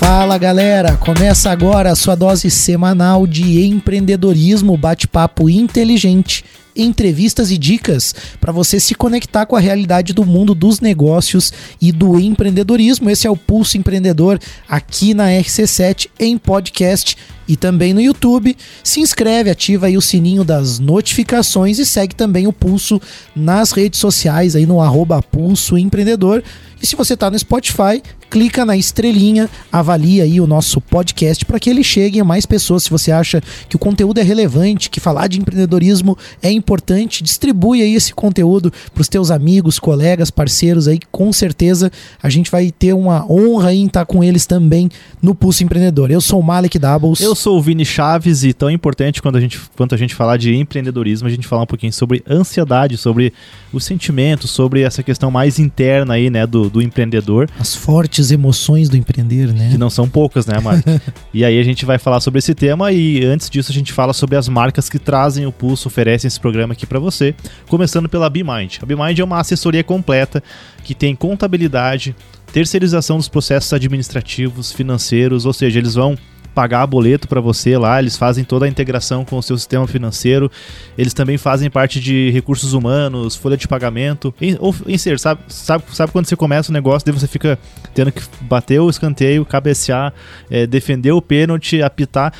Fala galera, começa agora a sua dose semanal de empreendedorismo, bate-papo inteligente, entrevistas e dicas para você se conectar com a realidade do mundo dos negócios e do empreendedorismo. Esse é o Pulso Empreendedor aqui na RC7 em podcast e também no YouTube. Se inscreve, ativa aí o sininho das notificações e segue também o Pulso nas redes sociais aí no arroba Pulso Empreendedor. E se você está no Spotify, clica na estrelinha, avalia aí o nosso podcast para que ele chegue a mais pessoas. Se você acha que o conteúdo é relevante, que falar de empreendedorismo é importante, distribui aí esse conteúdo para os teus amigos, colegas, parceiros aí. Com certeza a gente vai ter uma honra em estar com eles também no Pulso Empreendedor. Eu sou o Malik Doubles. Eu sou o Vini Chaves e tão importante quando a gente, quando a gente falar de empreendedorismo, a gente falar um pouquinho sobre ansiedade, sobre os sentimentos, sobre essa questão mais interna aí, né, do, do empreendedor. As fortes emoções do empreender, né? Que não são poucas, né, Mark? e aí a gente vai falar sobre esse tema e antes disso a gente fala sobre as marcas que trazem o Pulso, oferecem esse programa aqui para você, começando pela BeMind. A BeMind é uma assessoria completa que tem contabilidade, terceirização dos processos administrativos, financeiros, ou seja, eles vão pagar boleto para você lá, eles fazem toda a integração com o seu sistema financeiro, eles também fazem parte de recursos humanos, folha de pagamento, em, ou em ser, sabe, sabe, sabe quando você começa o negócio, daí você fica tendo que bater o escanteio, cabecear, é, defender o pênalti, apitar.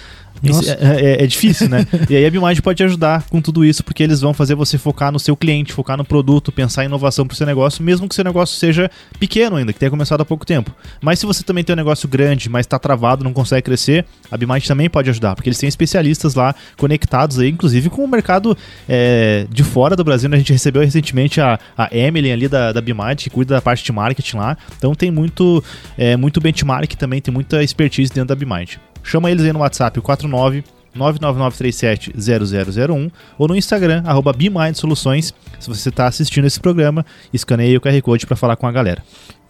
É, é, é, difícil, né? e aí a BeMind pode te ajudar com tudo isso, porque eles vão fazer você focar no seu cliente, focar no produto, pensar em inovação para o seu negócio, mesmo que seu negócio seja pequeno ainda, que tenha começado há pouco tempo. Mas se você também tem um negócio grande, mas está travado, não consegue crescer, a BeMind também pode ajudar, porque eles têm especialistas lá conectados aí, inclusive com o mercado é, de fora do Brasil. Né? A gente recebeu recentemente a, a Emily ali da, da BeMind, que cuida da parte de marketing lá. Então tem muito, é, muito benchmark também, tem muita expertise dentro da BeMind. Chama eles aí no WhatsApp 49 999370001 ou no Instagram, arroba Soluções. Se você está assistindo esse programa, escaneie o QR Code para falar com a galera.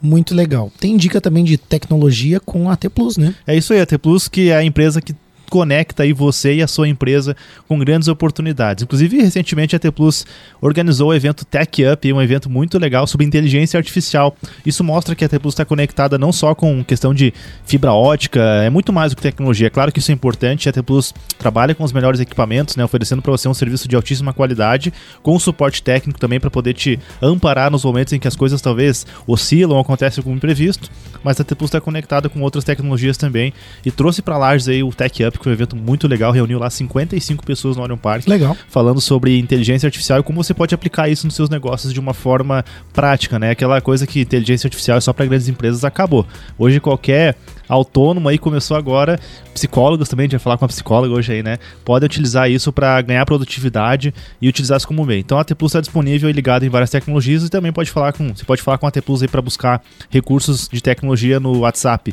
Muito legal. Tem dica também de tecnologia com a T Plus, né? É isso aí, a T Plus, que é a empresa que conecta aí você e a sua empresa com grandes oportunidades. Inclusive, recentemente a T Plus organizou o evento Tech Up, um evento muito legal sobre inteligência artificial. Isso mostra que a T Plus está conectada não só com questão de fibra ótica, é muito mais do que tecnologia. É claro que isso é importante, a T Plus trabalha com os melhores equipamentos, né, oferecendo para você um serviço de altíssima qualidade, com suporte técnico também para poder te amparar nos momentos em que as coisas talvez oscilam acontecem como imprevisto, mas a T Plus está conectada com outras tecnologias também e trouxe para Lages aí o Tech Up, que foi um evento muito legal, reuniu lá 55 pessoas no Orion Park. Legal. Falando sobre inteligência artificial e como você pode aplicar isso nos seus negócios de uma forma prática, né? Aquela coisa que inteligência artificial é só para grandes empresas acabou. Hoje qualquer autônomo aí começou agora, psicólogos também, a gente vai falar com a psicóloga hoje aí, né? Podem utilizar isso para ganhar produtividade e utilizar isso como meio. Então a T Plus está disponível e ligada em várias tecnologias e também pode falar com, você pode falar com a T Plus aí para buscar recursos de tecnologia no WhatsApp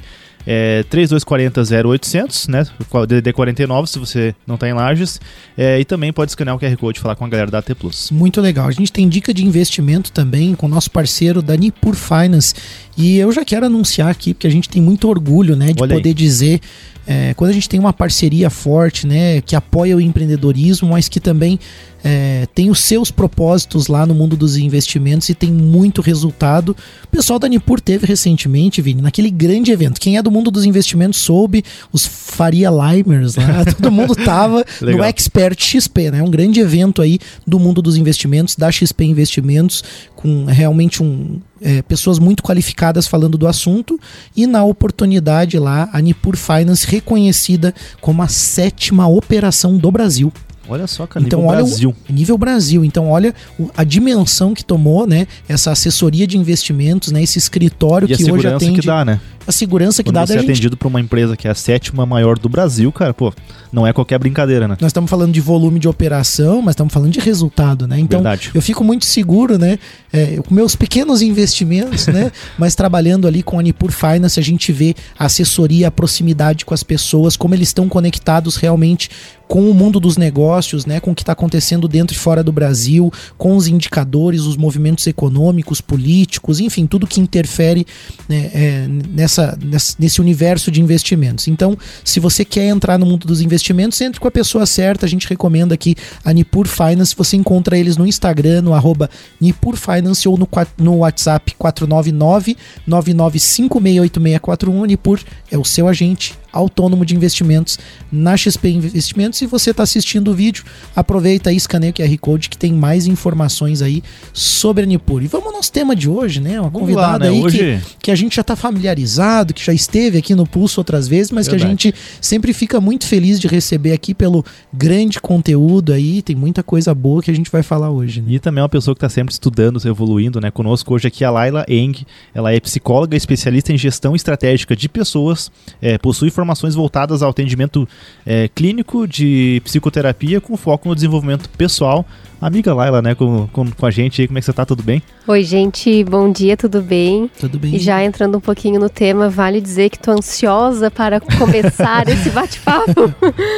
é 3240 0800, né? DDD 49 se você não está em Lages. É, e também pode escanear o QR Code e falar com a galera da AT Plus. Muito legal. A gente tem dica de investimento também com o nosso parceiro da Nipur Finance. E eu já quero anunciar aqui, porque a gente tem muito orgulho né, de Olha poder aí. dizer é, quando a gente tem uma parceria forte, né, que apoia o empreendedorismo, mas que também é, tem os seus propósitos lá no mundo dos investimentos e tem muito resultado. O pessoal da Nipur teve recentemente, Vini, naquele grande evento. Quem é do mundo dos investimentos soube, os Faria Limers lá, todo mundo tava no Expert XP, né? Um grande evento aí do mundo dos investimentos, da XP Investimentos, com realmente um, é, pessoas muito qualificadas falando do assunto e na oportunidade lá a Nipur Finance reconhecida como a sétima operação do Brasil. Olha só, cara, então, nível olha Brasil. O, nível Brasil. Então, olha a dimensão que tomou, né? Essa assessoria de investimentos, né? Esse escritório e que hoje atende. que dá, né? A segurança que Quando dá você da é gente. atendido por uma empresa que é a sétima maior do Brasil, cara, pô, não é qualquer brincadeira, né? Nós estamos falando de volume de operação, mas estamos falando de resultado, né? Então, Verdade. eu fico muito seguro, né? É, com meus pequenos investimentos, né? Mas trabalhando ali com a Nipur Finance, a gente vê a assessoria, a proximidade com as pessoas, como eles estão conectados realmente com o mundo dos negócios, né, com o que está acontecendo dentro e fora do Brasil, com os indicadores, os movimentos econômicos, políticos, enfim, tudo que interfere né, é, nessa nessa, nesse universo de investimentos. Então, se você quer entrar no mundo dos investimentos, entre com a pessoa certa. A gente recomenda aqui a Nipur Finance. Você encontra eles no Instagram, no arroba Nipur Finance ou no, no WhatsApp 499 99568641. Nipur é o seu agente autônomo de investimentos na XP Investimentos. Se você está assistindo o vídeo, aproveita e escaneia o QR Code que tem mais informações aí sobre a Nipur. E vamos ao nosso tema de hoje, né? Uma convidada lá, né? aí hoje... que, que a gente já está familiarizado, que já esteve aqui no Pulso outras vezes, mas Verdade. que a gente sempre fica muito feliz de receber aqui pelo grande conteúdo aí. Tem muita coisa boa que a gente vai falar hoje. Né? E também é uma pessoa que está sempre estudando, evoluindo, né? Conosco hoje aqui a Laila Eng. Ela é psicóloga, especialista em gestão estratégica de pessoas, é, possui informações voltadas ao atendimento é, clínico de psicoterapia com foco no desenvolvimento pessoal. Amiga Laila, né, com, com, com, a gente aí, como é que você tá? Tudo bem? Oi, gente, bom dia, tudo bem? Tudo bem. E já entrando um pouquinho no tema, vale dizer que tô ansiosa para começar esse bate-papo.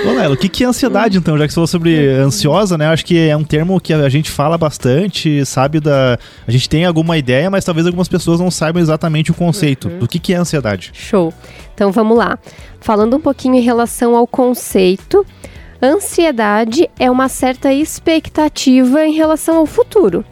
Ô, Laila, o que, que é ansiedade, então? Já que você falou sobre ansiosa, né, acho que é um termo que a gente fala bastante, sabe da... A gente tem alguma ideia, mas talvez algumas pessoas não saibam exatamente o conceito. Uhum. Do que, que é ansiedade? Show. Então, vamos lá. Falando um pouquinho em relação ao conceito, ansiedade é uma certa expectativa em relação ao futuro.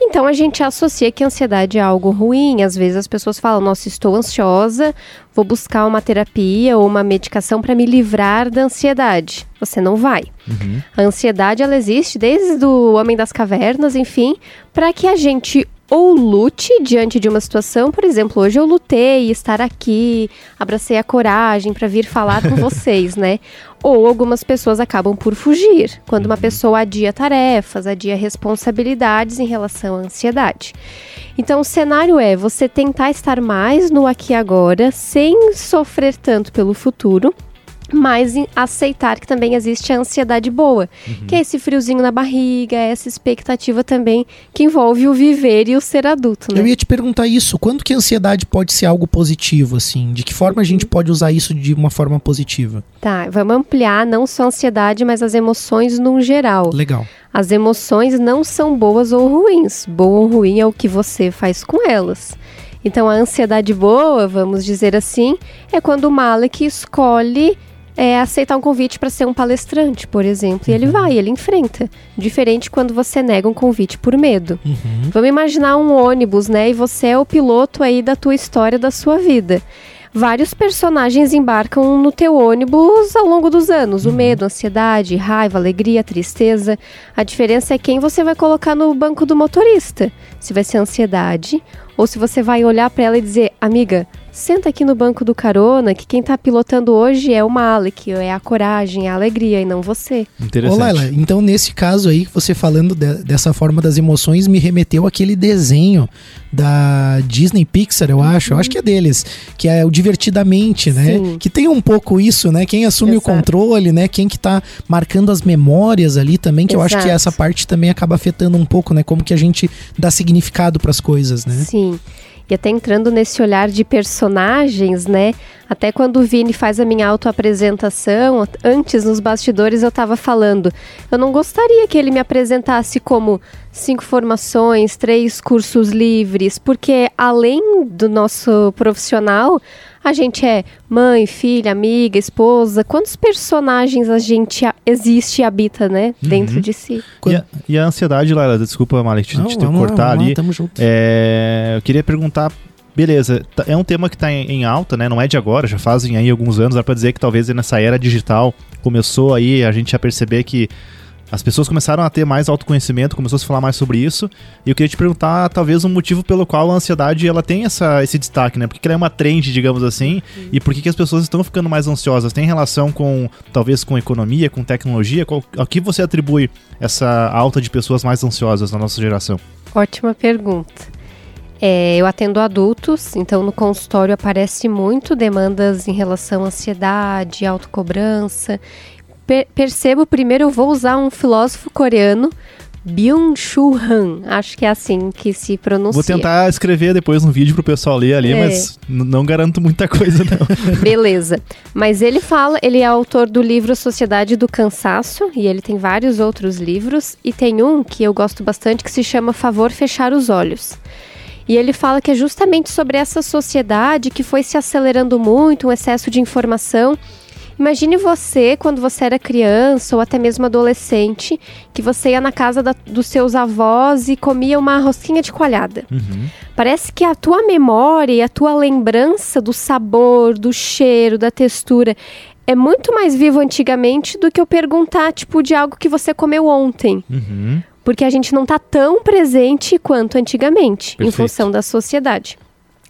Então a gente associa que a ansiedade é algo ruim. Às vezes as pessoas falam: Nossa, estou ansiosa, vou buscar uma terapia ou uma medicação para me livrar da ansiedade. Você não vai. Uhum. A ansiedade ela existe desde o Homem das Cavernas, enfim, para que a gente ou lute diante de uma situação, por exemplo, hoje eu lutei estar aqui, abracei a coragem para vir falar com vocês, né? Ou algumas pessoas acabam por fugir, quando uma uhum. pessoa adia tarefas, adia responsabilidades em relação à ansiedade. Então, o cenário é você tentar estar mais no aqui e agora, sem sofrer tanto pelo futuro mas aceitar que também existe a ansiedade boa, uhum. que é esse friozinho na barriga, essa expectativa também que envolve o viver e o ser adulto. Né? Eu ia te perguntar isso, quando que a ansiedade pode ser algo positivo, assim? De que forma a gente uhum. pode usar isso de uma forma positiva? Tá, vamos ampliar não só a ansiedade, mas as emoções no geral. Legal. As emoções não são boas ou ruins. Boa ou ruim é o que você faz com elas. Então, a ansiedade boa, vamos dizer assim, é quando o Malek escolhe é, aceitar um convite para ser um palestrante, por exemplo. E ele uhum. vai, ele enfrenta. Diferente quando você nega um convite por medo. Uhum. Vamos imaginar um ônibus, né? E você é o piloto aí da tua história, da sua vida vários personagens embarcam no teu ônibus ao longo dos anos. O uhum. medo, a ansiedade, raiva, alegria, tristeza. A diferença é quem você vai colocar no banco do motorista. Se vai ser ansiedade ou se você vai olhar para ela e dizer, amiga, senta aqui no banco do carona, que quem tá pilotando hoje é o Malik, é a coragem, a alegria e não você. Interessante. Ô Laila, então nesse caso aí, você falando de, dessa forma das emoções, me remeteu aquele desenho da Disney Pixar, eu acho, eu acho que é deles, que é o Divertidamente, né? Sim. Que tem um pouco isso, né? Quem assume Exato. o controle, né? Quem que tá marcando as memórias ali também, que Exato. eu acho que essa parte também acaba afetando um pouco, né? Como que a gente dá significado para as coisas, né? Sim. E até entrando nesse olhar de personagens, né? Até quando o Vini faz a minha autoapresentação, antes nos bastidores eu estava falando, eu não gostaria que ele me apresentasse como cinco formações, três cursos livres, porque além do nosso profissional, a gente é mãe, filha, amiga, esposa. Quantos personagens a gente existe e habita, né? Uhum. Dentro de si. E a, e a ansiedade, Lara, desculpa, Malek, a gente tem que cortar ali. tamo junto. É, eu queria perguntar beleza, tá, é um tema que está em, em, alta, né? Não é de agora, já fazem aí alguns anos, dá para dizer que talvez nessa era digital começou aí a gente a perceber que as pessoas começaram a ter mais autoconhecimento, começou a se falar mais sobre isso. E eu queria te perguntar, talvez, um motivo pelo qual a ansiedade ela tem essa, esse destaque, né? Por que ela é uma trend, digamos assim, uhum. e por que, que as pessoas estão ficando mais ansiosas? Tem relação com, talvez, com economia, com tecnologia? Qual, a que você atribui essa alta de pessoas mais ansiosas na nossa geração? Ótima pergunta. É, eu atendo adultos, então no consultório aparece muito demandas em relação à ansiedade, autocobrança per percebo, primeiro eu vou usar um filósofo coreano, Byung-Chul Han, acho que é assim que se pronuncia. Vou tentar escrever depois um vídeo pro pessoal ler ali, é. mas não garanto muita coisa não. Beleza. Mas ele fala, ele é autor do livro Sociedade do Cansaço e ele tem vários outros livros e tem um que eu gosto bastante que se chama Favor Fechar os Olhos. E ele fala que é justamente sobre essa sociedade que foi se acelerando muito, um excesso de informação. Imagine você, quando você era criança ou até mesmo adolescente, que você ia na casa da, dos seus avós e comia uma rosquinha de coalhada. Uhum. Parece que a tua memória e a tua lembrança do sabor, do cheiro, da textura é muito mais vivo antigamente do que eu perguntar, tipo, de algo que você comeu ontem. Uhum. Porque a gente não está tão presente quanto antigamente, Perfeito. em função da sociedade.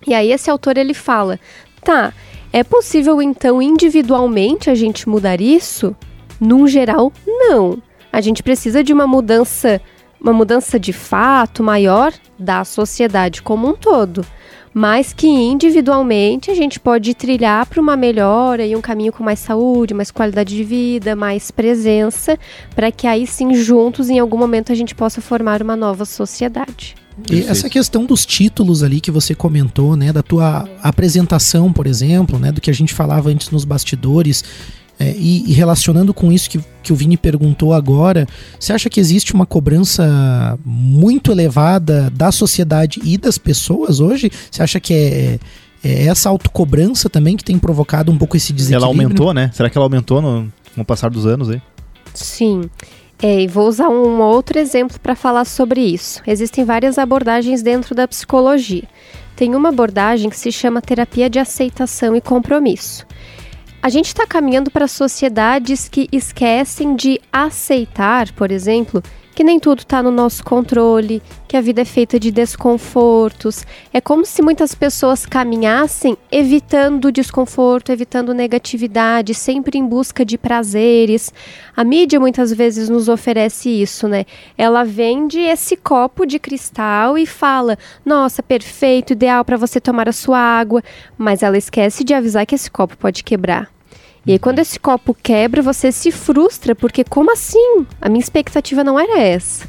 E aí esse autor ele fala, tá, é possível então individualmente a gente mudar isso? Num geral, não. A gente precisa de uma mudança, uma mudança de fato maior da sociedade como um todo mas que individualmente a gente pode trilhar para uma melhora e um caminho com mais saúde, mais qualidade de vida, mais presença, para que aí sim juntos em algum momento a gente possa formar uma nova sociedade. E essa questão dos títulos ali que você comentou, né, da tua apresentação, por exemplo, né, do que a gente falava antes nos bastidores, é, e, e relacionando com isso que, que o Vini perguntou agora, você acha que existe uma cobrança muito elevada da sociedade e das pessoas hoje? Você acha que é, é essa autocobrança também que tem provocado um pouco esse Ela desequilíbrio? aumentou, né? Será que ela aumentou no, com o passar dos anos aí? Sim. É, e vou usar um outro exemplo para falar sobre isso. Existem várias abordagens dentro da psicologia. Tem uma abordagem que se chama terapia de aceitação e compromisso. A gente está caminhando para sociedades que esquecem de aceitar, por exemplo, que nem tudo está no nosso controle, que a vida é feita de desconfortos. É como se muitas pessoas caminhassem evitando desconforto, evitando negatividade, sempre em busca de prazeres. A mídia muitas vezes nos oferece isso, né? Ela vende esse copo de cristal e fala: "Nossa, perfeito, ideal para você tomar a sua água", mas ela esquece de avisar que esse copo pode quebrar. E aí, quando esse copo quebra, você se frustra, porque como assim? A minha expectativa não era essa.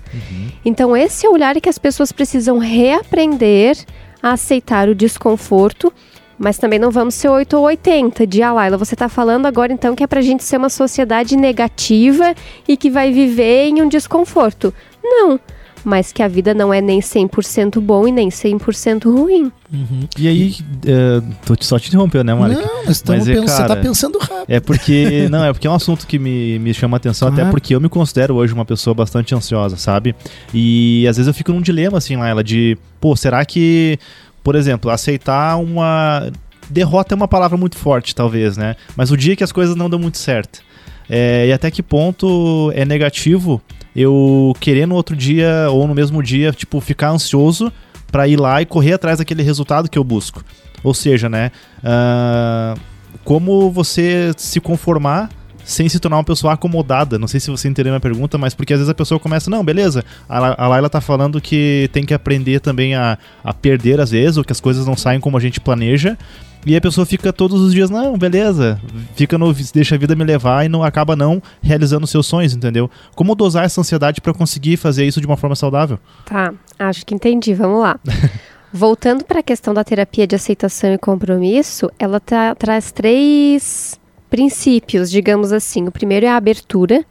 Então, esse é o olhar que as pessoas precisam reaprender a aceitar o desconforto, mas também não vamos ser 8 ou 80 de ah, Laila, você está falando agora então que é pra gente ser uma sociedade negativa e que vai viver em um desconforto. Não, mas que a vida não é nem 100% bom e nem 100% ruim. Uhum. E aí, é, tô só te interrompendo, né, Mônica? Não, Mas é, pensando, você cara, tá pensando rápido. É porque. Não, é porque é um assunto que me, me chama a atenção, até porque eu me considero hoje uma pessoa bastante ansiosa, sabe? E às vezes eu fico num dilema, assim, lá, ela de, pô, será que, por exemplo, aceitar uma. Derrota é uma palavra muito forte, talvez, né? Mas o dia que as coisas não dão muito certo. É, e até que ponto é negativo eu querer no outro dia ou no mesmo dia, tipo, ficar ansioso pra ir lá e correr atrás daquele resultado que eu busco. Ou seja, né? ah, como você se conformar sem se tornar uma pessoa acomodada. Não sei se você entendeu minha pergunta, mas porque às vezes a pessoa começa, não, beleza, a, a Laila tá falando que tem que aprender também a, a perder às vezes, ou que as coisas não saem como a gente planeja. E a pessoa fica todos os dias, não, beleza, fica no, deixa a vida me levar e não acaba não realizando seus sonhos, entendeu? Como dosar essa ansiedade pra conseguir fazer isso de uma forma saudável? Tá, acho que entendi. Vamos lá. Voltando para a questão da terapia de aceitação e compromisso, ela tra- traz três princípios, digamos assim. O primeiro é a abertura.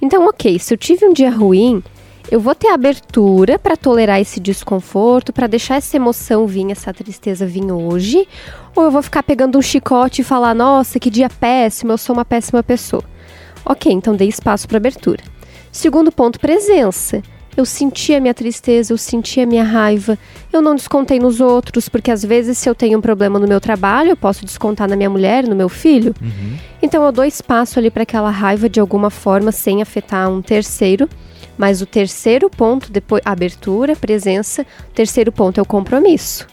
Então, ok, se eu tive um dia ruim, eu vou ter abertura para tolerar esse desconforto, para deixar essa emoção vir, essa tristeza vir hoje, ou eu vou ficar pegando um chicote e falar: nossa, que dia péssimo, eu sou uma péssima pessoa. Ok, então dei espaço para abertura. Segundo ponto, presença. Eu senti a minha tristeza, eu senti a minha raiva. Eu não descontei nos outros, porque às vezes, se eu tenho um problema no meu trabalho, eu posso descontar na minha mulher, no meu filho. Então eu dou espaço ali para aquela raiva de alguma forma, sem afetar um terceiro. Mas o terceiro ponto, depois abertura, presença, o terceiro ponto é o compromisso.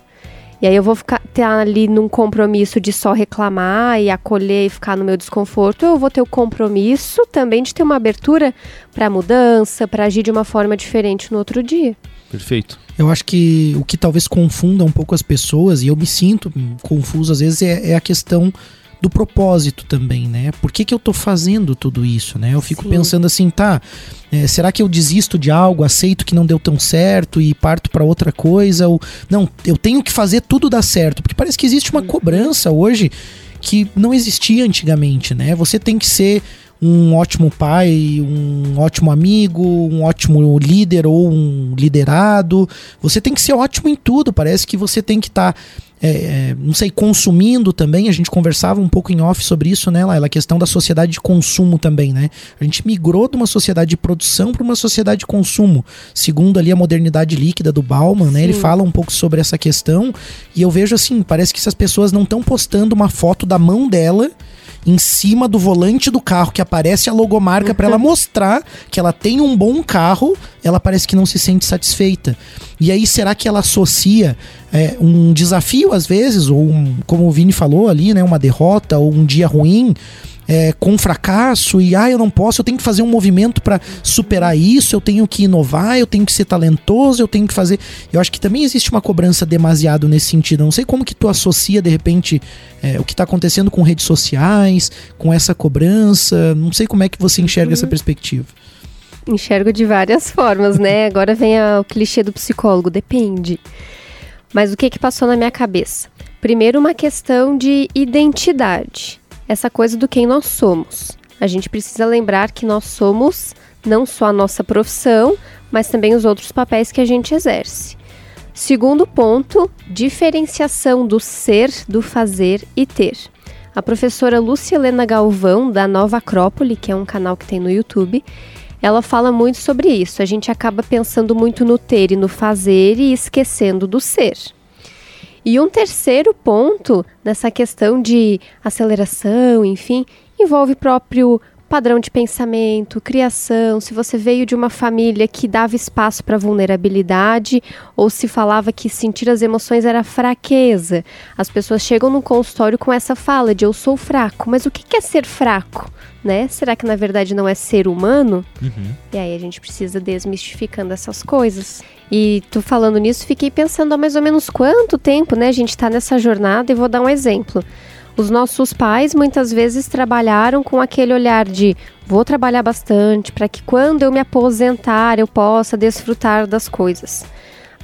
E aí eu vou ficar tá ali num compromisso de só reclamar e acolher e ficar no meu desconforto, ou eu vou ter o compromisso também de ter uma abertura para mudança, para agir de uma forma diferente no outro dia. Perfeito. Eu acho que o que talvez confunda um pouco as pessoas, e eu me sinto confuso às vezes, é, é a questão do propósito também, né? Por que, que eu tô fazendo tudo isso, né? Eu fico Sim. pensando assim, tá, é, será que eu desisto de algo, aceito que não deu tão certo e parto para outra coisa? Ou, não, eu tenho que fazer tudo dar certo, porque parece que existe uma cobrança hoje que não existia antigamente, né? Você tem que ser um ótimo pai, um ótimo amigo, um ótimo líder ou um liderado. Você tem que ser ótimo em tudo. Parece que você tem que estar. Tá é, é, não sei, consumindo também. A gente conversava um pouco em off sobre isso, né, Laila? A questão da sociedade de consumo também, né? A gente migrou de uma sociedade de produção para uma sociedade de consumo. Segundo ali a modernidade líquida do Bauman, né? Ele fala um pouco sobre essa questão. E eu vejo assim, parece que essas pessoas não estão postando uma foto da mão dela em cima do volante do carro que aparece a logomarca para ela mostrar que ela tem um bom carro, ela parece que não se sente satisfeita. E aí, será que ela associa é, um desafio, às vezes, ou um, como o Vini falou ali, né, uma derrota ou um dia ruim, é, com fracasso e ah, eu não posso, eu tenho que fazer um movimento para superar isso, eu tenho que inovar, eu tenho que ser talentoso, eu tenho que fazer. Eu acho que também existe uma cobrança demasiado nesse sentido. Eu não sei como que tu associa de repente é, o que está acontecendo com redes sociais, com essa cobrança. Não sei como é que você enxerga uhum. essa perspectiva. Enxergo de várias formas, né? Agora vem a, o clichê do psicólogo, depende. Mas o que que passou na minha cabeça? Primeiro, uma questão de identidade essa coisa do quem nós somos. A gente precisa lembrar que nós somos não só a nossa profissão, mas também os outros papéis que a gente exerce. Segundo ponto, diferenciação do ser, do fazer e ter. A professora Lúcia Helena Galvão, da Nova Acrópole, que é um canal que tem no YouTube, ela fala muito sobre isso. A gente acaba pensando muito no ter e no fazer e esquecendo do ser. E um terceiro ponto nessa questão de aceleração, enfim, envolve próprio padrão de pensamento, criação, se você veio de uma família que dava espaço para vulnerabilidade ou se falava que sentir as emoções era fraqueza. As pessoas chegam no consultório com essa fala de eu sou fraco, mas o que é ser fraco? Né? Será que na verdade não é ser humano? Uhum. E aí a gente precisa desmistificando essas coisas. E tu falando nisso, fiquei pensando há mais ou menos quanto tempo, né, a gente está nessa jornada e vou dar um exemplo. Os nossos pais muitas vezes trabalharam com aquele olhar de vou trabalhar bastante para que quando eu me aposentar eu possa desfrutar das coisas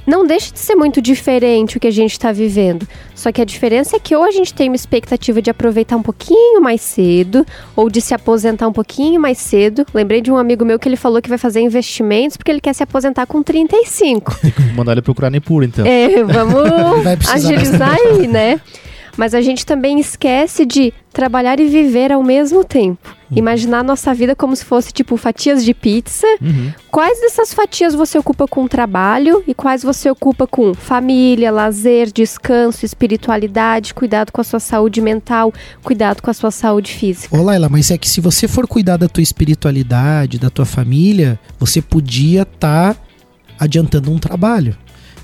não deixa de ser muito diferente o que a gente está vivendo. Só que a diferença é que ou a gente tem uma expectativa de aproveitar um pouquinho mais cedo, ou de se aposentar um pouquinho mais cedo. Lembrei de um amigo meu que ele falou que vai fazer investimentos porque ele quer se aposentar com 35. Mandar ele procurar nem por então. É, vamos agilizar aí, né? Mas a gente também esquece de trabalhar e viver ao mesmo tempo. Uhum. Imaginar nossa vida como se fosse tipo fatias de pizza. Uhum. Quais dessas fatias você ocupa com trabalho e quais você ocupa com família, lazer, descanso, espiritualidade, cuidado com a sua saúde mental, cuidado com a sua saúde física? Ô Laila, mas é que se você for cuidar da tua espiritualidade, da tua família, você podia estar tá adiantando um trabalho.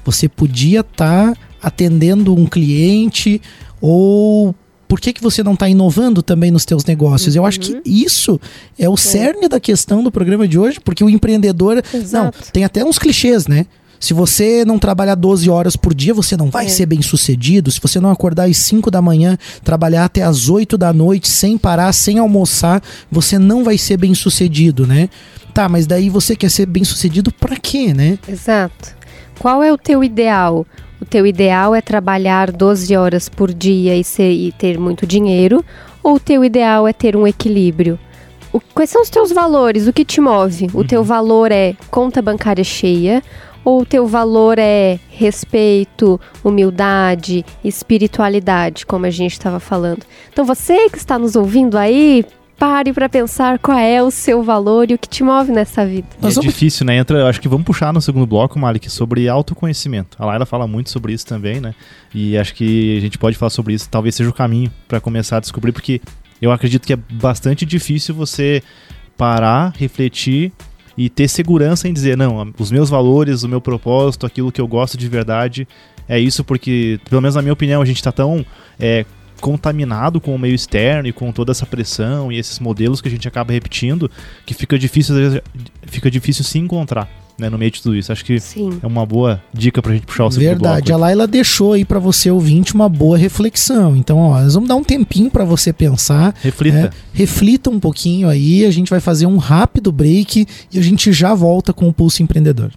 Você podia estar tá atendendo um cliente ou por que, que você não está inovando também nos teus negócios? Uhum. Eu acho que uhum. isso é o é. cerne da questão do programa de hoje, porque o empreendedor. Exato. Não, tem até uns clichês, né? Se você não trabalhar 12 horas por dia, você não vai é. ser bem sucedido. Se você não acordar às 5 da manhã, trabalhar até às 8 da noite, sem parar, sem almoçar, você não vai ser bem sucedido, né? Tá, mas daí você quer ser bem sucedido para quê, né? Exato. Qual é o teu ideal? O teu ideal é trabalhar 12 horas por dia e, ser, e ter muito dinheiro, ou o teu ideal é ter um equilíbrio? O, quais são os teus valores? O que te move? O teu uhum. valor é conta bancária cheia? Ou o teu valor é respeito, humildade, espiritualidade, como a gente estava falando? Então você que está nos ouvindo aí, pare para pensar qual é o seu valor e o que te move nessa vida. É vamos... difícil, né? Entra, acho que vamos puxar no segundo bloco, Malik, sobre autoconhecimento. A Laila fala muito sobre isso também, né? E acho que a gente pode falar sobre isso, talvez seja o caminho para começar a descobrir, porque eu acredito que é bastante difícil você parar, refletir e ter segurança em dizer, não, os meus valores, o meu propósito, aquilo que eu gosto de verdade, é isso porque, pelo menos na minha opinião, a gente está tão é, contaminado com o meio externo e com toda essa pressão e esses modelos que a gente acaba repetindo, que fica difícil, fica difícil se encontrar. Né, no meio de tudo isso. Acho que Sim. é uma boa dica pra gente puxar o segundo Verdade. Bloco. A Laila deixou aí para você ouvinte uma boa reflexão. Então, ó, nós vamos dar um tempinho para você pensar. Reflita. Né? Reflita um pouquinho aí. A gente vai fazer um rápido break e a gente já volta com o Pulso Empreendedor.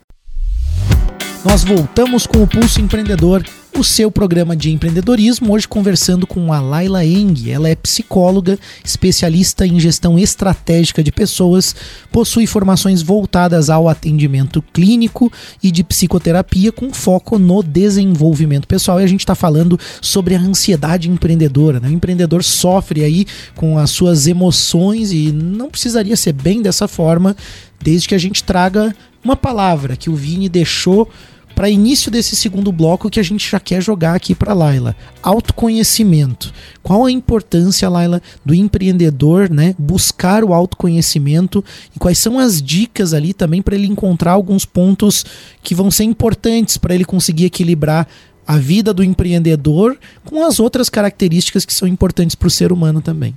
Nós voltamos com o Pulso Empreendedor o seu programa de empreendedorismo, hoje conversando com a Laila Eng. Ela é psicóloga, especialista em gestão estratégica de pessoas, possui formações voltadas ao atendimento clínico e de psicoterapia com foco no desenvolvimento pessoal. E a gente está falando sobre a ansiedade empreendedora. Né? O empreendedor sofre aí com as suas emoções e não precisaria ser bem dessa forma, desde que a gente traga uma palavra que o Vini deixou para início desse segundo bloco que a gente já quer jogar aqui para Laila. Autoconhecimento. Qual a importância, Laila, do empreendedor, né, buscar o autoconhecimento e quais são as dicas ali também para ele encontrar alguns pontos que vão ser importantes para ele conseguir equilibrar a vida do empreendedor com as outras características que são importantes para o ser humano também.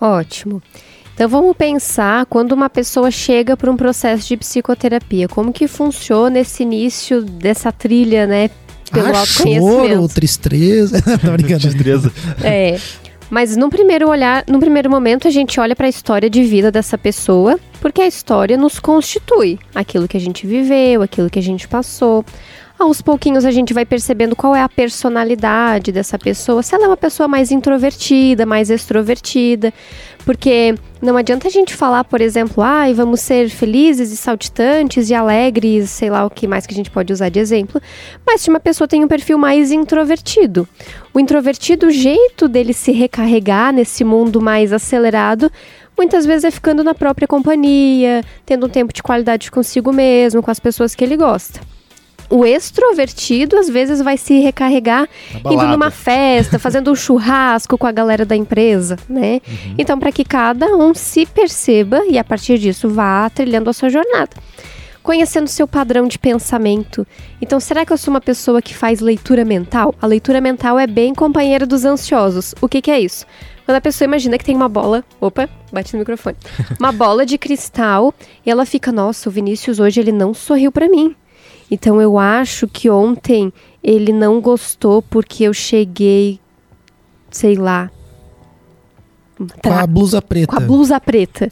Ótimo. Então vamos pensar quando uma pessoa chega para um processo de psicoterapia, como que funciona esse início dessa trilha, né, pelo ah? Choro, tristeza, tristeza. É. Mas no primeiro olhar, no primeiro momento a gente olha para a história de vida dessa pessoa, porque a história nos constitui, aquilo que a gente viveu, aquilo que a gente passou. Aos pouquinhos a gente vai percebendo qual é a personalidade dessa pessoa, se ela é uma pessoa mais introvertida, mais extrovertida, porque não adianta a gente falar, por exemplo, ai, ah, vamos ser felizes e saltitantes e alegres, sei lá o que mais que a gente pode usar de exemplo, mas se uma pessoa tem um perfil mais introvertido. O introvertido, o jeito dele se recarregar nesse mundo mais acelerado, muitas vezes é ficando na própria companhia, tendo um tempo de qualidade consigo mesmo, com as pessoas que ele gosta o extrovertido às vezes vai se recarregar indo numa festa, fazendo um churrasco com a galera da empresa, né? Uhum. Então, para que cada um se perceba e a partir disso vá trilhando a sua jornada. Conhecendo seu padrão de pensamento. Então, será que eu sou uma pessoa que faz leitura mental? A leitura mental é bem companheira dos ansiosos. O que, que é isso? Quando a pessoa imagina que tem uma bola, opa, bate no microfone, uma bola de cristal e ela fica, nossa, o Vinícius hoje ele não sorriu para mim. Então eu acho que ontem ele não gostou porque eu cheguei, sei lá. Com a blusa preta. Com a blusa preta.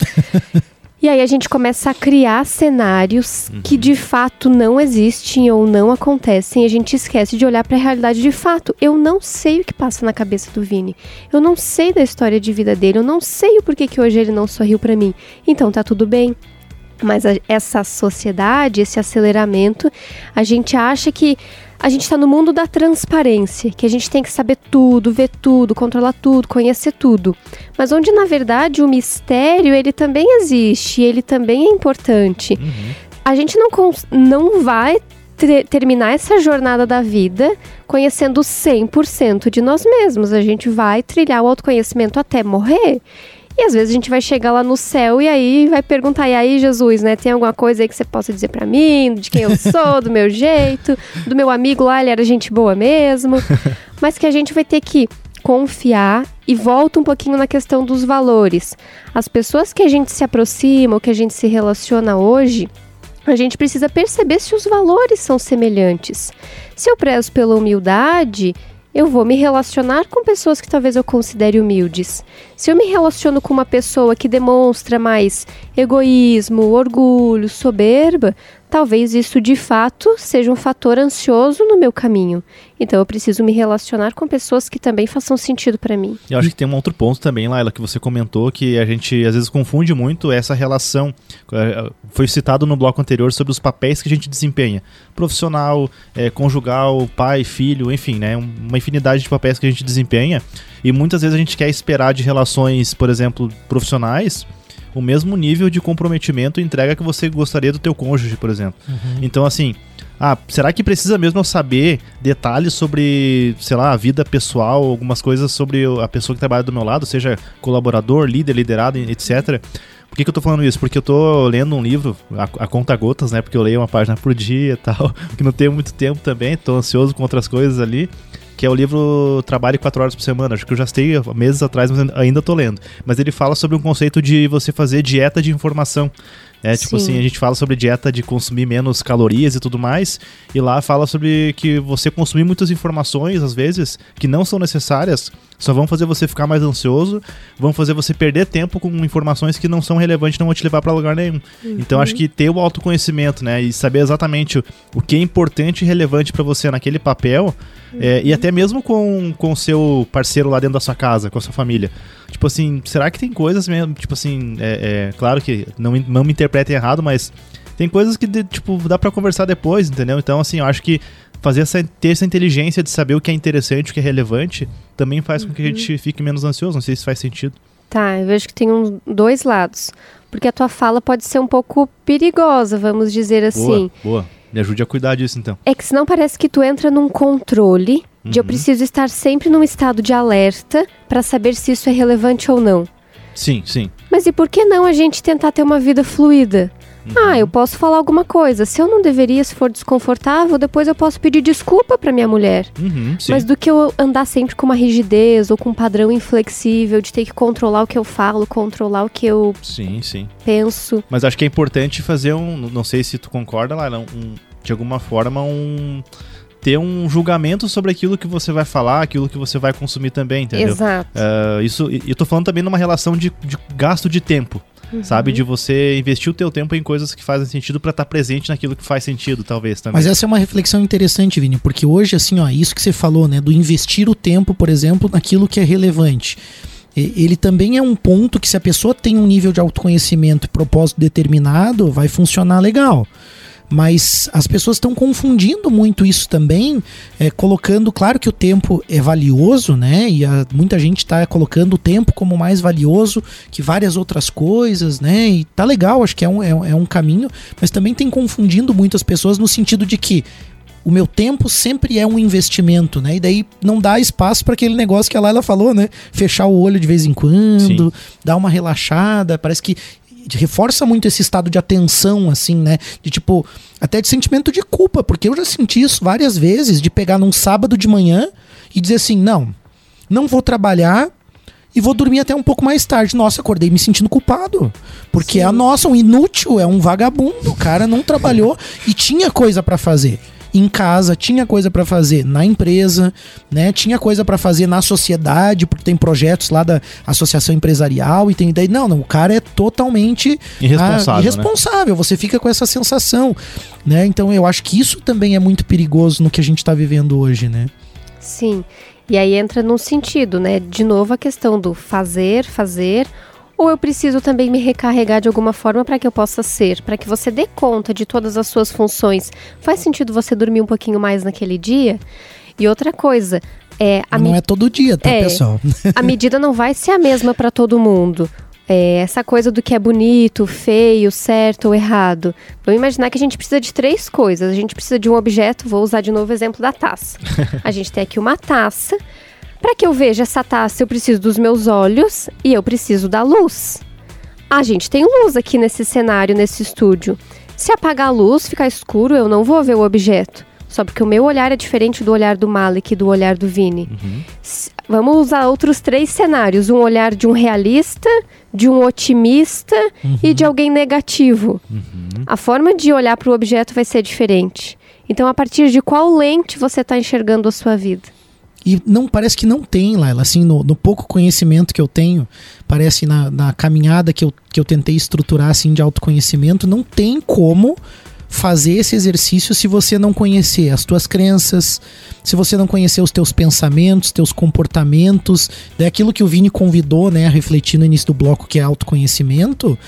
e aí a gente começa a criar cenários uhum. que de fato não existem ou não acontecem. E a gente esquece de olhar para a realidade de fato. Eu não sei o que passa na cabeça do Vini. Eu não sei da história de vida dele. Eu não sei o porquê que hoje ele não sorriu para mim. Então tá tudo bem. Mas a, essa sociedade, esse aceleramento, a gente acha que a gente está no mundo da transparência, que a gente tem que saber tudo, ver tudo, controlar tudo, conhecer tudo. Mas onde na verdade o mistério ele também existe, ele também é importante. Uhum. A gente não, não vai terminar essa jornada da vida conhecendo 100% de nós mesmos. A gente vai trilhar o autoconhecimento até morrer. E às vezes a gente vai chegar lá no céu e aí vai perguntar: e aí, Jesus, né? Tem alguma coisa aí que você possa dizer para mim, de quem eu sou, do meu jeito, do meu amigo lá, ele era gente boa mesmo. Mas que a gente vai ter que confiar e volta um pouquinho na questão dos valores. As pessoas que a gente se aproxima ou que a gente se relaciona hoje, a gente precisa perceber se os valores são semelhantes. Se eu prezo pela humildade, eu vou me relacionar com pessoas que talvez eu considere humildes. Se eu me relaciono com uma pessoa que demonstra mais egoísmo, orgulho, soberba, talvez isso de fato seja um fator ansioso no meu caminho. Então eu preciso me relacionar com pessoas que também façam sentido para mim. Eu acho que tem um outro ponto também, Laila, que você comentou, que a gente às vezes confunde muito essa relação. É, foi citado no bloco anterior sobre os papéis que a gente desempenha: profissional, é, conjugal, pai, filho, enfim, né? Uma infinidade de papéis que a gente desempenha. E muitas vezes a gente quer esperar de relações, por exemplo, profissionais o mesmo nível de comprometimento e entrega que você gostaria do teu cônjuge, por exemplo. Uhum. Então, assim, ah, será que precisa mesmo saber detalhes sobre, sei lá, a vida pessoal, algumas coisas sobre a pessoa que trabalha do meu lado, seja colaborador, líder, liderado, etc. Por que, que eu tô falando isso? Porque eu tô lendo um livro, a, a conta gotas, né? Porque eu leio uma página por dia e tal, que não tenho muito tempo também, tô ansioso com outras coisas ali que é o livro Trabalhe 4 Horas por Semana. Acho que eu já sei meses atrás, mas ainda tô lendo. Mas ele fala sobre um conceito de você fazer dieta de informação. É tipo Sim. assim, a gente fala sobre dieta de consumir menos calorias e tudo mais, e lá fala sobre que você consumir muitas informações, às vezes, que não são necessárias, só vão fazer você ficar mais ansioso, vão fazer você perder tempo com informações que não são relevantes, não vão te levar para lugar nenhum. Uhum. Então acho que ter o autoconhecimento, né, e saber exatamente o, o que é importante e relevante para você naquele papel, uhum. é, e até mesmo com o seu parceiro lá dentro da sua casa, com a sua família. Tipo assim, será que tem coisas mesmo, tipo assim, é, é claro que não, não me interpretem errado, mas tem coisas que, tipo, dá para conversar depois, entendeu? Então, assim, eu acho que fazer essa, ter essa inteligência de saber o que é interessante, o que é relevante, também faz uhum. com que a uhum. gente fique menos ansioso. Não sei se faz sentido. Tá, eu vejo que tem um, dois lados. Porque a tua fala pode ser um pouco perigosa, vamos dizer assim. Boa, boa. Me ajude a cuidar disso, então. É que senão parece que tu entra num controle uhum. de eu uhum. preciso estar sempre num estado de alerta para saber se isso é relevante ou não. Sim, sim. Mas e por que não a gente tentar ter uma vida fluida? Uhum. Ah, eu posso falar alguma coisa. Se eu não deveria, se for desconfortável, depois eu posso pedir desculpa para minha mulher. Uhum, Mas do que eu andar sempre com uma rigidez ou com um padrão inflexível de ter que controlar o que eu falo, controlar o que eu sim, sim. penso. Mas acho que é importante fazer um. Não sei se tu concorda, lá, um, de alguma forma, um ter um julgamento sobre aquilo que você vai falar, aquilo que você vai consumir também, entendeu? Exato. Uh, isso, eu tô falando também numa relação de, de gasto de tempo. Uhum. Sabe? De você investir o teu tempo em coisas que fazem sentido para estar tá presente naquilo que faz sentido, talvez também. Mas essa é uma reflexão interessante, Vini, porque hoje, assim, ó, isso que você falou, né? Do investir o tempo, por exemplo, naquilo que é relevante ele também é um ponto que se a pessoa tem um nível de autoconhecimento e propósito determinado, vai funcionar legal. Mas as pessoas estão confundindo muito isso também, é, colocando, claro que o tempo é valioso, né? E a, muita gente está colocando o tempo como mais valioso que várias outras coisas, né? E tá legal, acho que é um, é, é um caminho, mas também tem confundindo muitas pessoas no sentido de que o meu tempo sempre é um investimento, né? E daí não dá espaço para aquele negócio que a Laila falou, né? Fechar o olho de vez em quando, Sim. dar uma relaxada. Parece que reforça muito esse estado de atenção, assim, né? De tipo, até de sentimento de culpa, porque eu já senti isso várias vezes, de pegar num sábado de manhã e dizer assim: não, não vou trabalhar e vou dormir até um pouco mais tarde. Nossa, acordei me sentindo culpado. Porque Sim. é a nossa, um inútil, é um vagabundo. O cara não trabalhou e tinha coisa para fazer em casa, tinha coisa para fazer na empresa, né? Tinha coisa para fazer na sociedade, porque tem projetos lá da associação empresarial e tem daí não, não, o cara é totalmente irresponsável. Ah, irresponsável. Né? Você fica com essa sensação, né? Então eu acho que isso também é muito perigoso no que a gente está vivendo hoje, né? Sim. E aí entra num sentido, né? De novo a questão do fazer, fazer ou eu preciso também me recarregar de alguma forma para que eu possa ser, para que você dê conta de todas as suas funções? Faz sentido você dormir um pouquinho mais naquele dia? E outra coisa, é, não é todo dia, tá, é, pessoal? a medida não vai ser a mesma para todo mundo. É, essa coisa do que é bonito, feio, certo ou errado. Vamos imaginar que a gente precisa de três coisas. A gente precisa de um objeto, vou usar de novo o exemplo da taça. A gente tem aqui uma taça para que eu veja essa taça, eu preciso dos meus olhos e eu preciso da luz. A gente tem luz aqui nesse cenário, nesse estúdio. Se apagar a luz, ficar escuro, eu não vou ver o objeto. Só porque o meu olhar é diferente do olhar do Malik e do olhar do Vini. Uhum. Vamos usar outros três cenários: um olhar de um realista, de um otimista uhum. e de alguém negativo. Uhum. A forma de olhar para o objeto vai ser diferente. Então, a partir de qual lente você está enxergando a sua vida? E não parece que não tem, Laila, assim, no, no pouco conhecimento que eu tenho, parece na, na caminhada que eu, que eu tentei estruturar assim de autoconhecimento, não tem como fazer esse exercício se você não conhecer as tuas crenças, se você não conhecer os teus pensamentos, teus comportamentos, daquilo que o Vini convidou, né, a refletir no início do bloco que é autoconhecimento,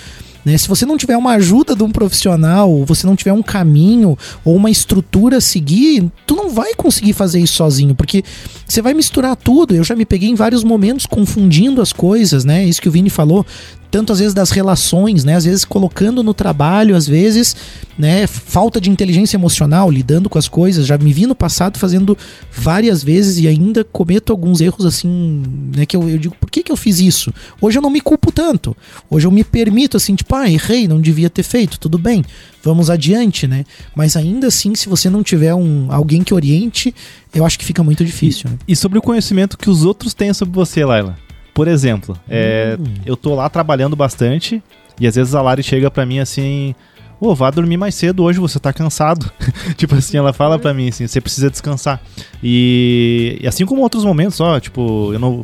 né? Se você não tiver uma ajuda de um profissional, você não tiver um caminho ou uma estrutura a seguir, tu não vai conseguir fazer isso sozinho, porque você vai misturar tudo. Eu já me peguei em vários momentos confundindo as coisas, né? Isso que o Vini falou tanto às vezes das relações, né? Às vezes colocando no trabalho, às vezes, né, falta de inteligência emocional, lidando com as coisas. Já me vi no passado fazendo várias vezes e ainda cometo alguns erros assim, né, que eu, eu digo, por que que eu fiz isso? Hoje eu não me culpo tanto. Hoje eu me permito assim, tipo, ah, errei, não devia ter feito, tudo bem. Vamos adiante, né? Mas ainda assim, se você não tiver um alguém que oriente, eu acho que fica muito difícil. Né? E sobre o conhecimento que os outros têm sobre você, Laila? Por exemplo, é, hum. eu tô lá trabalhando bastante e às vezes a Lari chega para mim assim, Ô, vá dormir mais cedo hoje, você tá cansado. tipo assim, ela fala pra mim assim, você precisa descansar. E, e assim como outros momentos, ó, tipo, eu não.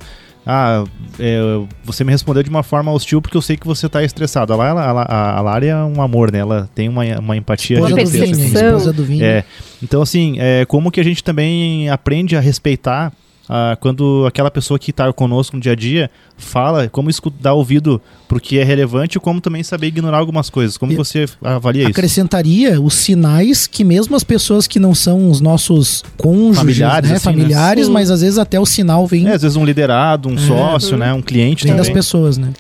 Ah, é, você me respondeu de uma forma hostil porque eu sei que você tá estressado. A, Lara, a, a Lara é um amor, né? Ela tem uma, uma empatia Esposa do percepção. esposa do Vini. É, então assim, é, como que a gente também aprende a respeitar ah, quando aquela pessoa que está conosco no dia a dia fala, como escu- dar ouvido pro que é relevante, como também saber ignorar algumas coisas. Como E- você avalia isso? Acrescentaria os sinais que mesmo as pessoas que não são os nossos cônjuges, Familiares, né, assim, né? familiares, Sim. mas às vezes até o sinal vem, É, às vezes um liderado, um sócio, né, um cliente vem das também. pessoas, né?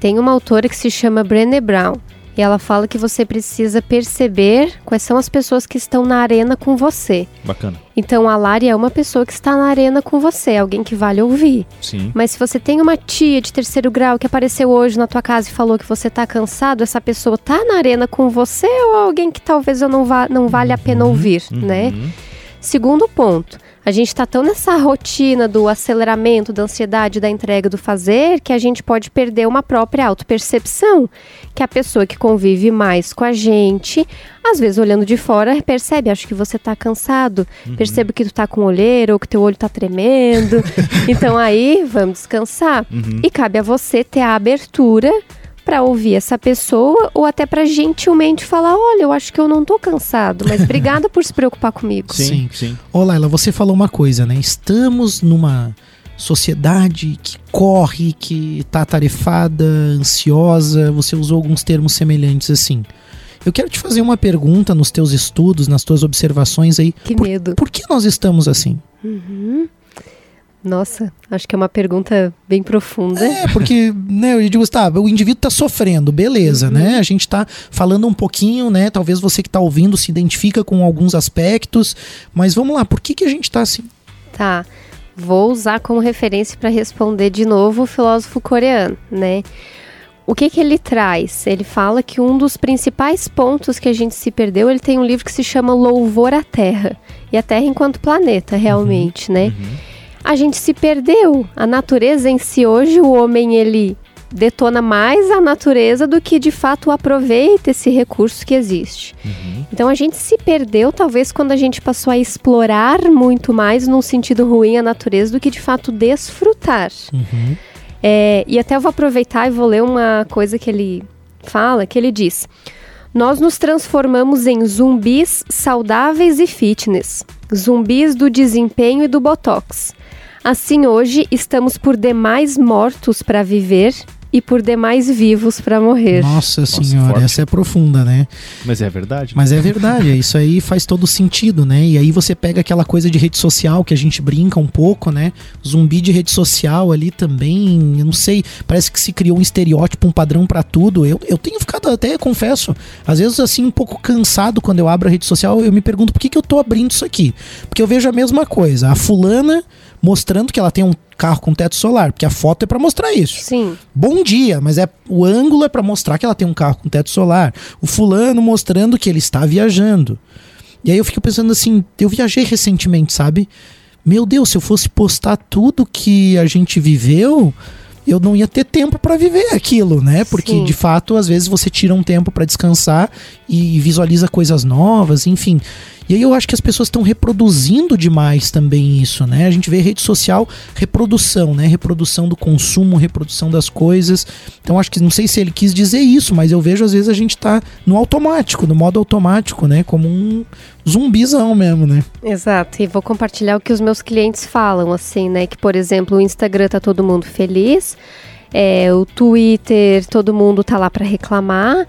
Tem uma autora que se chama Brené Brown. E ela fala que você precisa perceber quais são as pessoas que estão na arena com você. Bacana. Então a Lari é uma pessoa que está na arena com você, alguém que vale ouvir. Sim. Mas se você tem uma tia de terceiro grau que apareceu hoje na tua casa e falou que você tá cansado, essa pessoa tá na arena com você ou alguém que talvez eu não, vá, não vale a pena ouvir, né? Uhum. Segundo ponto, a gente tá tão nessa rotina do aceleramento, da ansiedade, da entrega, do fazer, que a gente pode perder uma própria autopercepção. Que a pessoa que convive mais com a gente, às vezes olhando de fora, percebe, acho que você tá cansado, percebo que tu tá com olheira ou que teu olho tá tremendo. então aí, vamos descansar. Uhum. E cabe a você ter a abertura para ouvir essa pessoa ou até para gentilmente falar, olha, eu acho que eu não tô cansado, mas obrigada por se preocupar comigo. Sim, sim. Ô Laila, você falou uma coisa, né? Estamos numa sociedade que corre, que tá atarefada, ansiosa, você usou alguns termos semelhantes assim. Eu quero te fazer uma pergunta nos teus estudos, nas tuas observações aí. Que por, medo. por que nós estamos assim? Uhum. Nossa, acho que é uma pergunta bem profunda. É, porque, né, eu digo, tá, o indivíduo tá sofrendo, beleza, né? A gente tá falando um pouquinho, né? Talvez você que tá ouvindo se identifica com alguns aspectos, mas vamos lá, por que que a gente tá assim? Tá. Vou usar como referência para responder de novo o filósofo coreano, né? O que que ele traz? Ele fala que um dos principais pontos que a gente se perdeu, ele tem um livro que se chama Louvor à Terra. E a Terra enquanto planeta, realmente, né? A gente se perdeu. A natureza em si hoje, o homem ele detona mais a natureza do que de fato aproveita esse recurso que existe. Então a gente se perdeu talvez quando a gente passou a explorar muito mais num sentido ruim a natureza do que de fato desfrutar. Uhum. É, e até eu vou aproveitar e vou ler uma coisa que ele fala, que ele diz: Nós nos transformamos em zumbis saudáveis e fitness, zumbis do desempenho e do botox. Assim hoje estamos por demais mortos para viver e por demais vivos para morrer. Nossa senhora, forte. essa é profunda, né? Mas é verdade. Mas é verdade, isso aí faz todo sentido, né? E aí você pega aquela coisa de rede social que a gente brinca um pouco, né? Zumbi de rede social ali também, eu não sei, parece que se criou um estereótipo, um padrão pra tudo. Eu, eu tenho ficado até, confesso, às vezes assim um pouco cansado quando eu abro a rede social, eu me pergunto por que, que eu tô abrindo isso aqui? Porque eu vejo a mesma coisa, a fulana mostrando que ela tem um carro com teto solar, porque a foto é pra mostrar isso Sim, bom dia, mas é o ângulo é para mostrar que ela tem um carro com teto solar. O fulano mostrando que ele está viajando. E aí eu fico pensando assim, eu viajei recentemente, sabe? Meu Deus, se eu fosse postar tudo que a gente viveu, eu não ia ter tempo para viver aquilo, né? Porque Sim. de fato, às vezes você tira um tempo para descansar e visualiza coisas novas, enfim. E aí eu acho que as pessoas estão reproduzindo demais também isso, né? A gente vê rede social reprodução, né? Reprodução do consumo, reprodução das coisas. Então acho que não sei se ele quis dizer isso, mas eu vejo às vezes a gente tá no automático, no modo automático, né? Como um zumbizão mesmo, né? exato. E vou compartilhar o que os meus clientes falam, assim, né? Que, por exemplo, o Instagram tá todo mundo feliz, é, o Twitter, todo mundo tá lá para reclamar.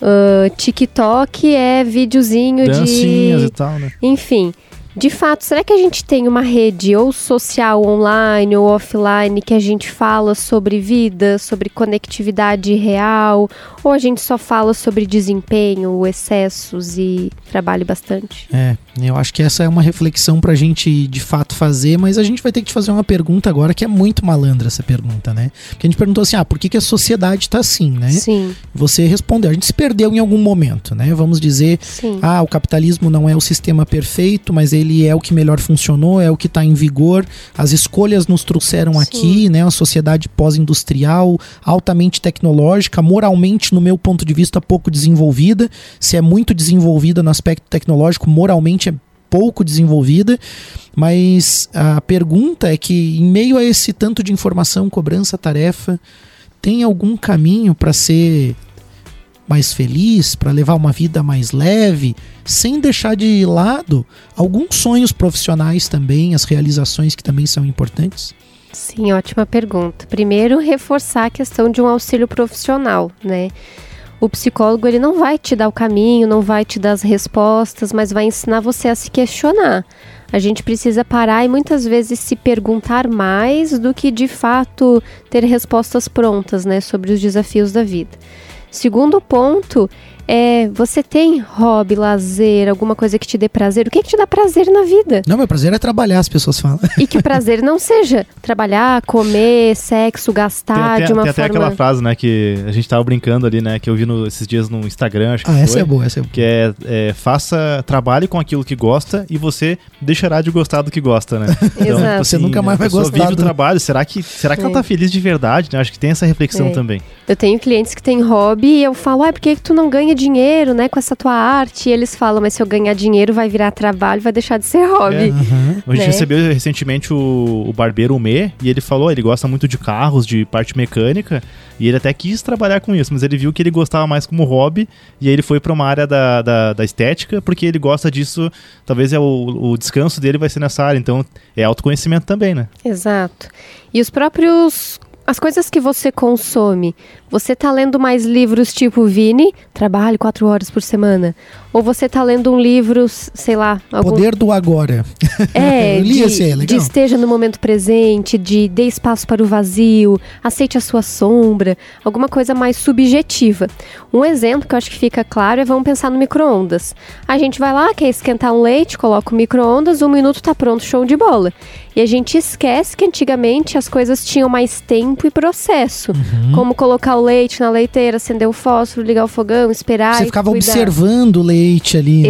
Ah, TikTok é videozinho Dancinhas de. e tal, né? Enfim, de fato, será que a gente tem uma rede ou social online ou offline que a gente fala sobre vida, sobre conectividade real, ou a gente só fala sobre desempenho, excessos e trabalho bastante? É, Eu acho que essa é uma reflexão pra gente de fato fazer, mas a gente vai ter que te fazer uma pergunta agora que é muito malandra essa pergunta, né? Porque a gente perguntou assim: ah, por que, que a sociedade tá assim, né? Sim, Você respondeu, a gente se perdeu em algum momento, né? Vamos dizer, sim. ah, o capitalismo não é o sistema perfeito, mas ele é o que melhor funcionou, é o que está em vigor. As escolhas nos trouxeram Sim. aqui, né? Uma sociedade pós-industrial, altamente tecnológica, moralmente, no meu ponto de vista, pouco desenvolvida. Se é muito desenvolvida no aspecto tecnológico, moralmente é pouco desenvolvida. Mas a pergunta é que, em meio a esse tanto de informação, cobrança, tarefa, tem algum caminho para ser mais feliz, para levar uma vida mais leve, sem deixar de lado alguns sonhos profissionais também, as realizações que também são importantes? Sim, ótima pergunta. Primeiro, reforçar a questão de um auxílio profissional, né? O psicólogo ele não vai te dar o caminho, não vai te dar as respostas, mas vai ensinar você a se questionar. A gente precisa parar e muitas vezes se perguntar mais do que de fato ter respostas prontas, né, sobre os desafios da vida. Segundo ponto é você tem hobby, lazer, alguma coisa que te dê prazer? O que, que te dá prazer na vida? Não, meu prazer é trabalhar, as pessoas falam. E que o prazer não seja trabalhar, comer, sexo, Tem gastar até, de uma tem até forma. aquela frase, né, que a gente tava brincando ali, né, que eu vi no- esses dias no Instagram, acho que Ah, essa foi, é boa, essa é boa. que é, é, faça, trabalhe com aquilo que gosta e você deixará de gostar do que gosta, né? Exato. Você nunca mais vai gostar vive o do- trabalho, será que, será que ela É. tá feliz de verdade, né? Acho que tem essa reflexão É. também. Eu tenho clientes que têm hobby e eu falo, ah, por que, que tu não ganha dinheiro, né, com essa tua arte? E eles falam, mas se eu ganhar dinheiro vai virar trabalho, vai deixar de ser hobby. Aham. A gente Né? recebeu recentemente o, o barbeiro Umê e ele falou, ele gosta muito de carros, de parte mecânica, e ele até quis trabalhar com isso, mas ele viu que ele gostava mais como hobby, e aí ele foi para uma área da, da, da estética, porque ele gosta disso, talvez é o, o descanso dele vai ser nessa área, então é autoconhecimento também, né? Exato. E os próprios. As coisas que você consome. Você tá lendo mais livros tipo Vini, trabalhe quatro horas por semana. Ou você tá lendo um livro, sei lá, algum. Poder do agora. É, de, esse, é de legal. esteja no momento presente, de dê espaço para o vazio, aceite a sua sombra, alguma coisa mais subjetiva. Um exemplo que eu acho que fica claro é vamos pensar no micro-ondas. A gente vai lá, quer esquentar um leite, coloca o micro-ondas, um minuto tá pronto, show de bola. E a gente esquece que antigamente as coisas tinham mais tempo e processo. Uhum. Como colocar o leite na leiteira, acender o fósforo, ligar o fogão, esperar. Você e ficava cuidar. observando o leite ali, né?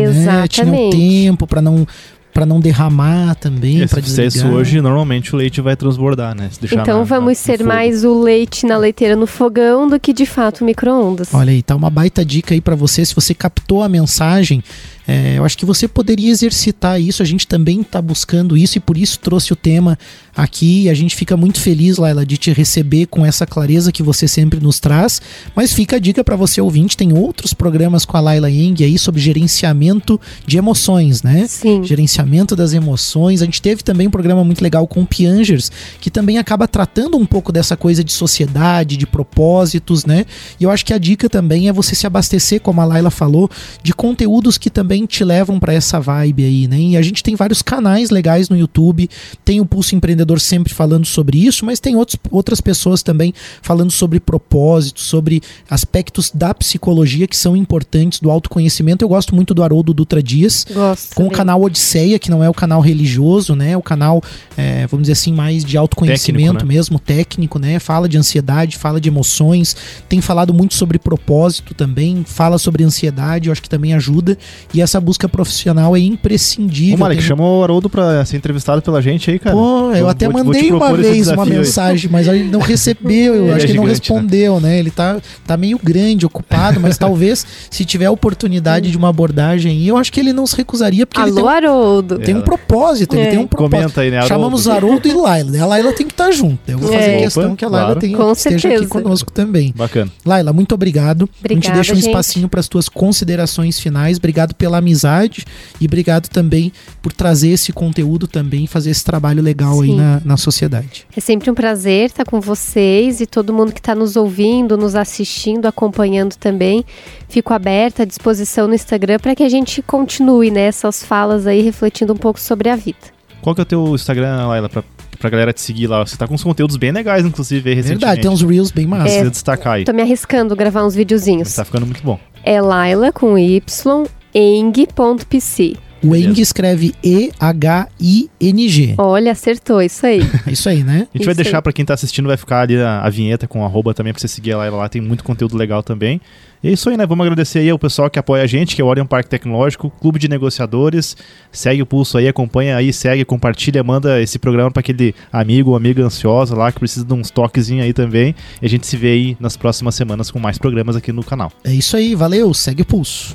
Tinha um Exatamente. tempo para não para não derramar também, E para desligar. isso hoje, normalmente o leite vai transbordar, né? Então na- vamos na- ser fogo. mais o leite na leiteira no fogão do que de fato o micro-ondas. Olha aí, tá uma baita dica aí pra você. Se você captou a mensagem, é, eu acho que você poderia exercitar isso. A gente também tá buscando isso e por isso trouxe o tema aqui. A gente fica muito feliz, Laila, de te receber com essa clareza que você sempre nos traz. Mas fica a dica pra você ouvinte, tem outros programas com a Laila Eng aí sobre gerenciamento de emoções, né? Sim. gerenciamento das emoções. A gente teve também um programa muito legal com o Piangers, que também acaba tratando um pouco dessa coisa de sociedade, de propósitos, né? E eu acho que a dica também é você se abastecer, como a Laila falou, de conteúdos que também te levam para essa vibe aí, né? E a gente tem vários canais legais no YouTube, tem o Pulso Empreendedor sempre falando sobre isso, mas tem outros, outras pessoas também falando sobre propósitos, sobre aspectos da psicologia que são importantes, do autoconhecimento. Eu gosto muito do Haroldo Dutra Dias, Gosto. com o também. canal Odisseia, que não é o canal religioso, né? O canal, é, vamos dizer assim, mais de autoconhecimento Técnico, né? mesmo, técnico, né? Fala de ansiedade, fala de emoções, tem falado muito sobre propósito também, fala sobre ansiedade, eu acho que também ajuda. E essa busca profissional é imprescindível. Ô, Malek, Tem- chama o Haroldo pra ser entrevistado pela gente aí, cara. Pô, eu Vou- até vou te- vou mandei uma vez uma desafio aí. mensagem, mas ele não recebeu, eu Ele acho é que ele não né? respondeu, né? Ele tá, tá meio grande, ocupado, mas talvez se tiver a oportunidade de uma abordagem aí, eu acho que ele não se recusaria, porque ele tem Alô, um Haroldo. tem um propósito, ele É. tem um propósito. Comenta aí, né, Haroldo? Chamamos Haroldo e Laila. né? A Laila tem que estar junto. Eu vou É. fazer Opa, questão que a Laila claro. tenha, Com esteja aqui certeza. conosco também. Bacana. Laila, muito obrigado. a gente Obrigada, deixa um gente. espacinho para as tuas considerações finais. Obrigado pela amizade e obrigado também por trazer esse conteúdo também fazer esse trabalho legal aí Sim. na, na sociedade. É sempre um prazer estar com vocês e todo mundo que está nos ouvindo, nos assistindo, acompanhando também. Fico aberta à disposição no Instagram para que a gente continue nessas falas aí, refletindo um pouco sobre a vida. Qual que é o teu Instagram, Laila, pra, pra galera te seguir lá? Você tá com uns conteúdos bem legais, inclusive, aí, recentemente. Verdade, tem uns reels bem massa. Precisa destacar aí. Tô me arriscando a gravar uns videozinhos. Tá ficando muito bom. É Laila com Y, eng.pc. O Eng escreve E-H-I-N-G. Olha, acertou, isso aí. É isso aí, né? A gente vai Isso deixar aí. pra quem tá assistindo, vai ficar ali a, a vinheta com arroba também pra você seguir ela lá, tem muito conteúdo legal também. E é isso aí, né? Vamos agradecer aí ao pessoal que apoia a gente, que é o Orion Parque Tecnológico, Clube de Negociadores. Segue o pulso aí, acompanha aí, segue, compartilha, manda esse programa pra aquele amigo ou amiga ansiosa lá que precisa de uns toquezinhos aí também. E a gente se vê aí nas próximas semanas com mais programas aqui no canal. É isso aí, valeu, segue o pulso.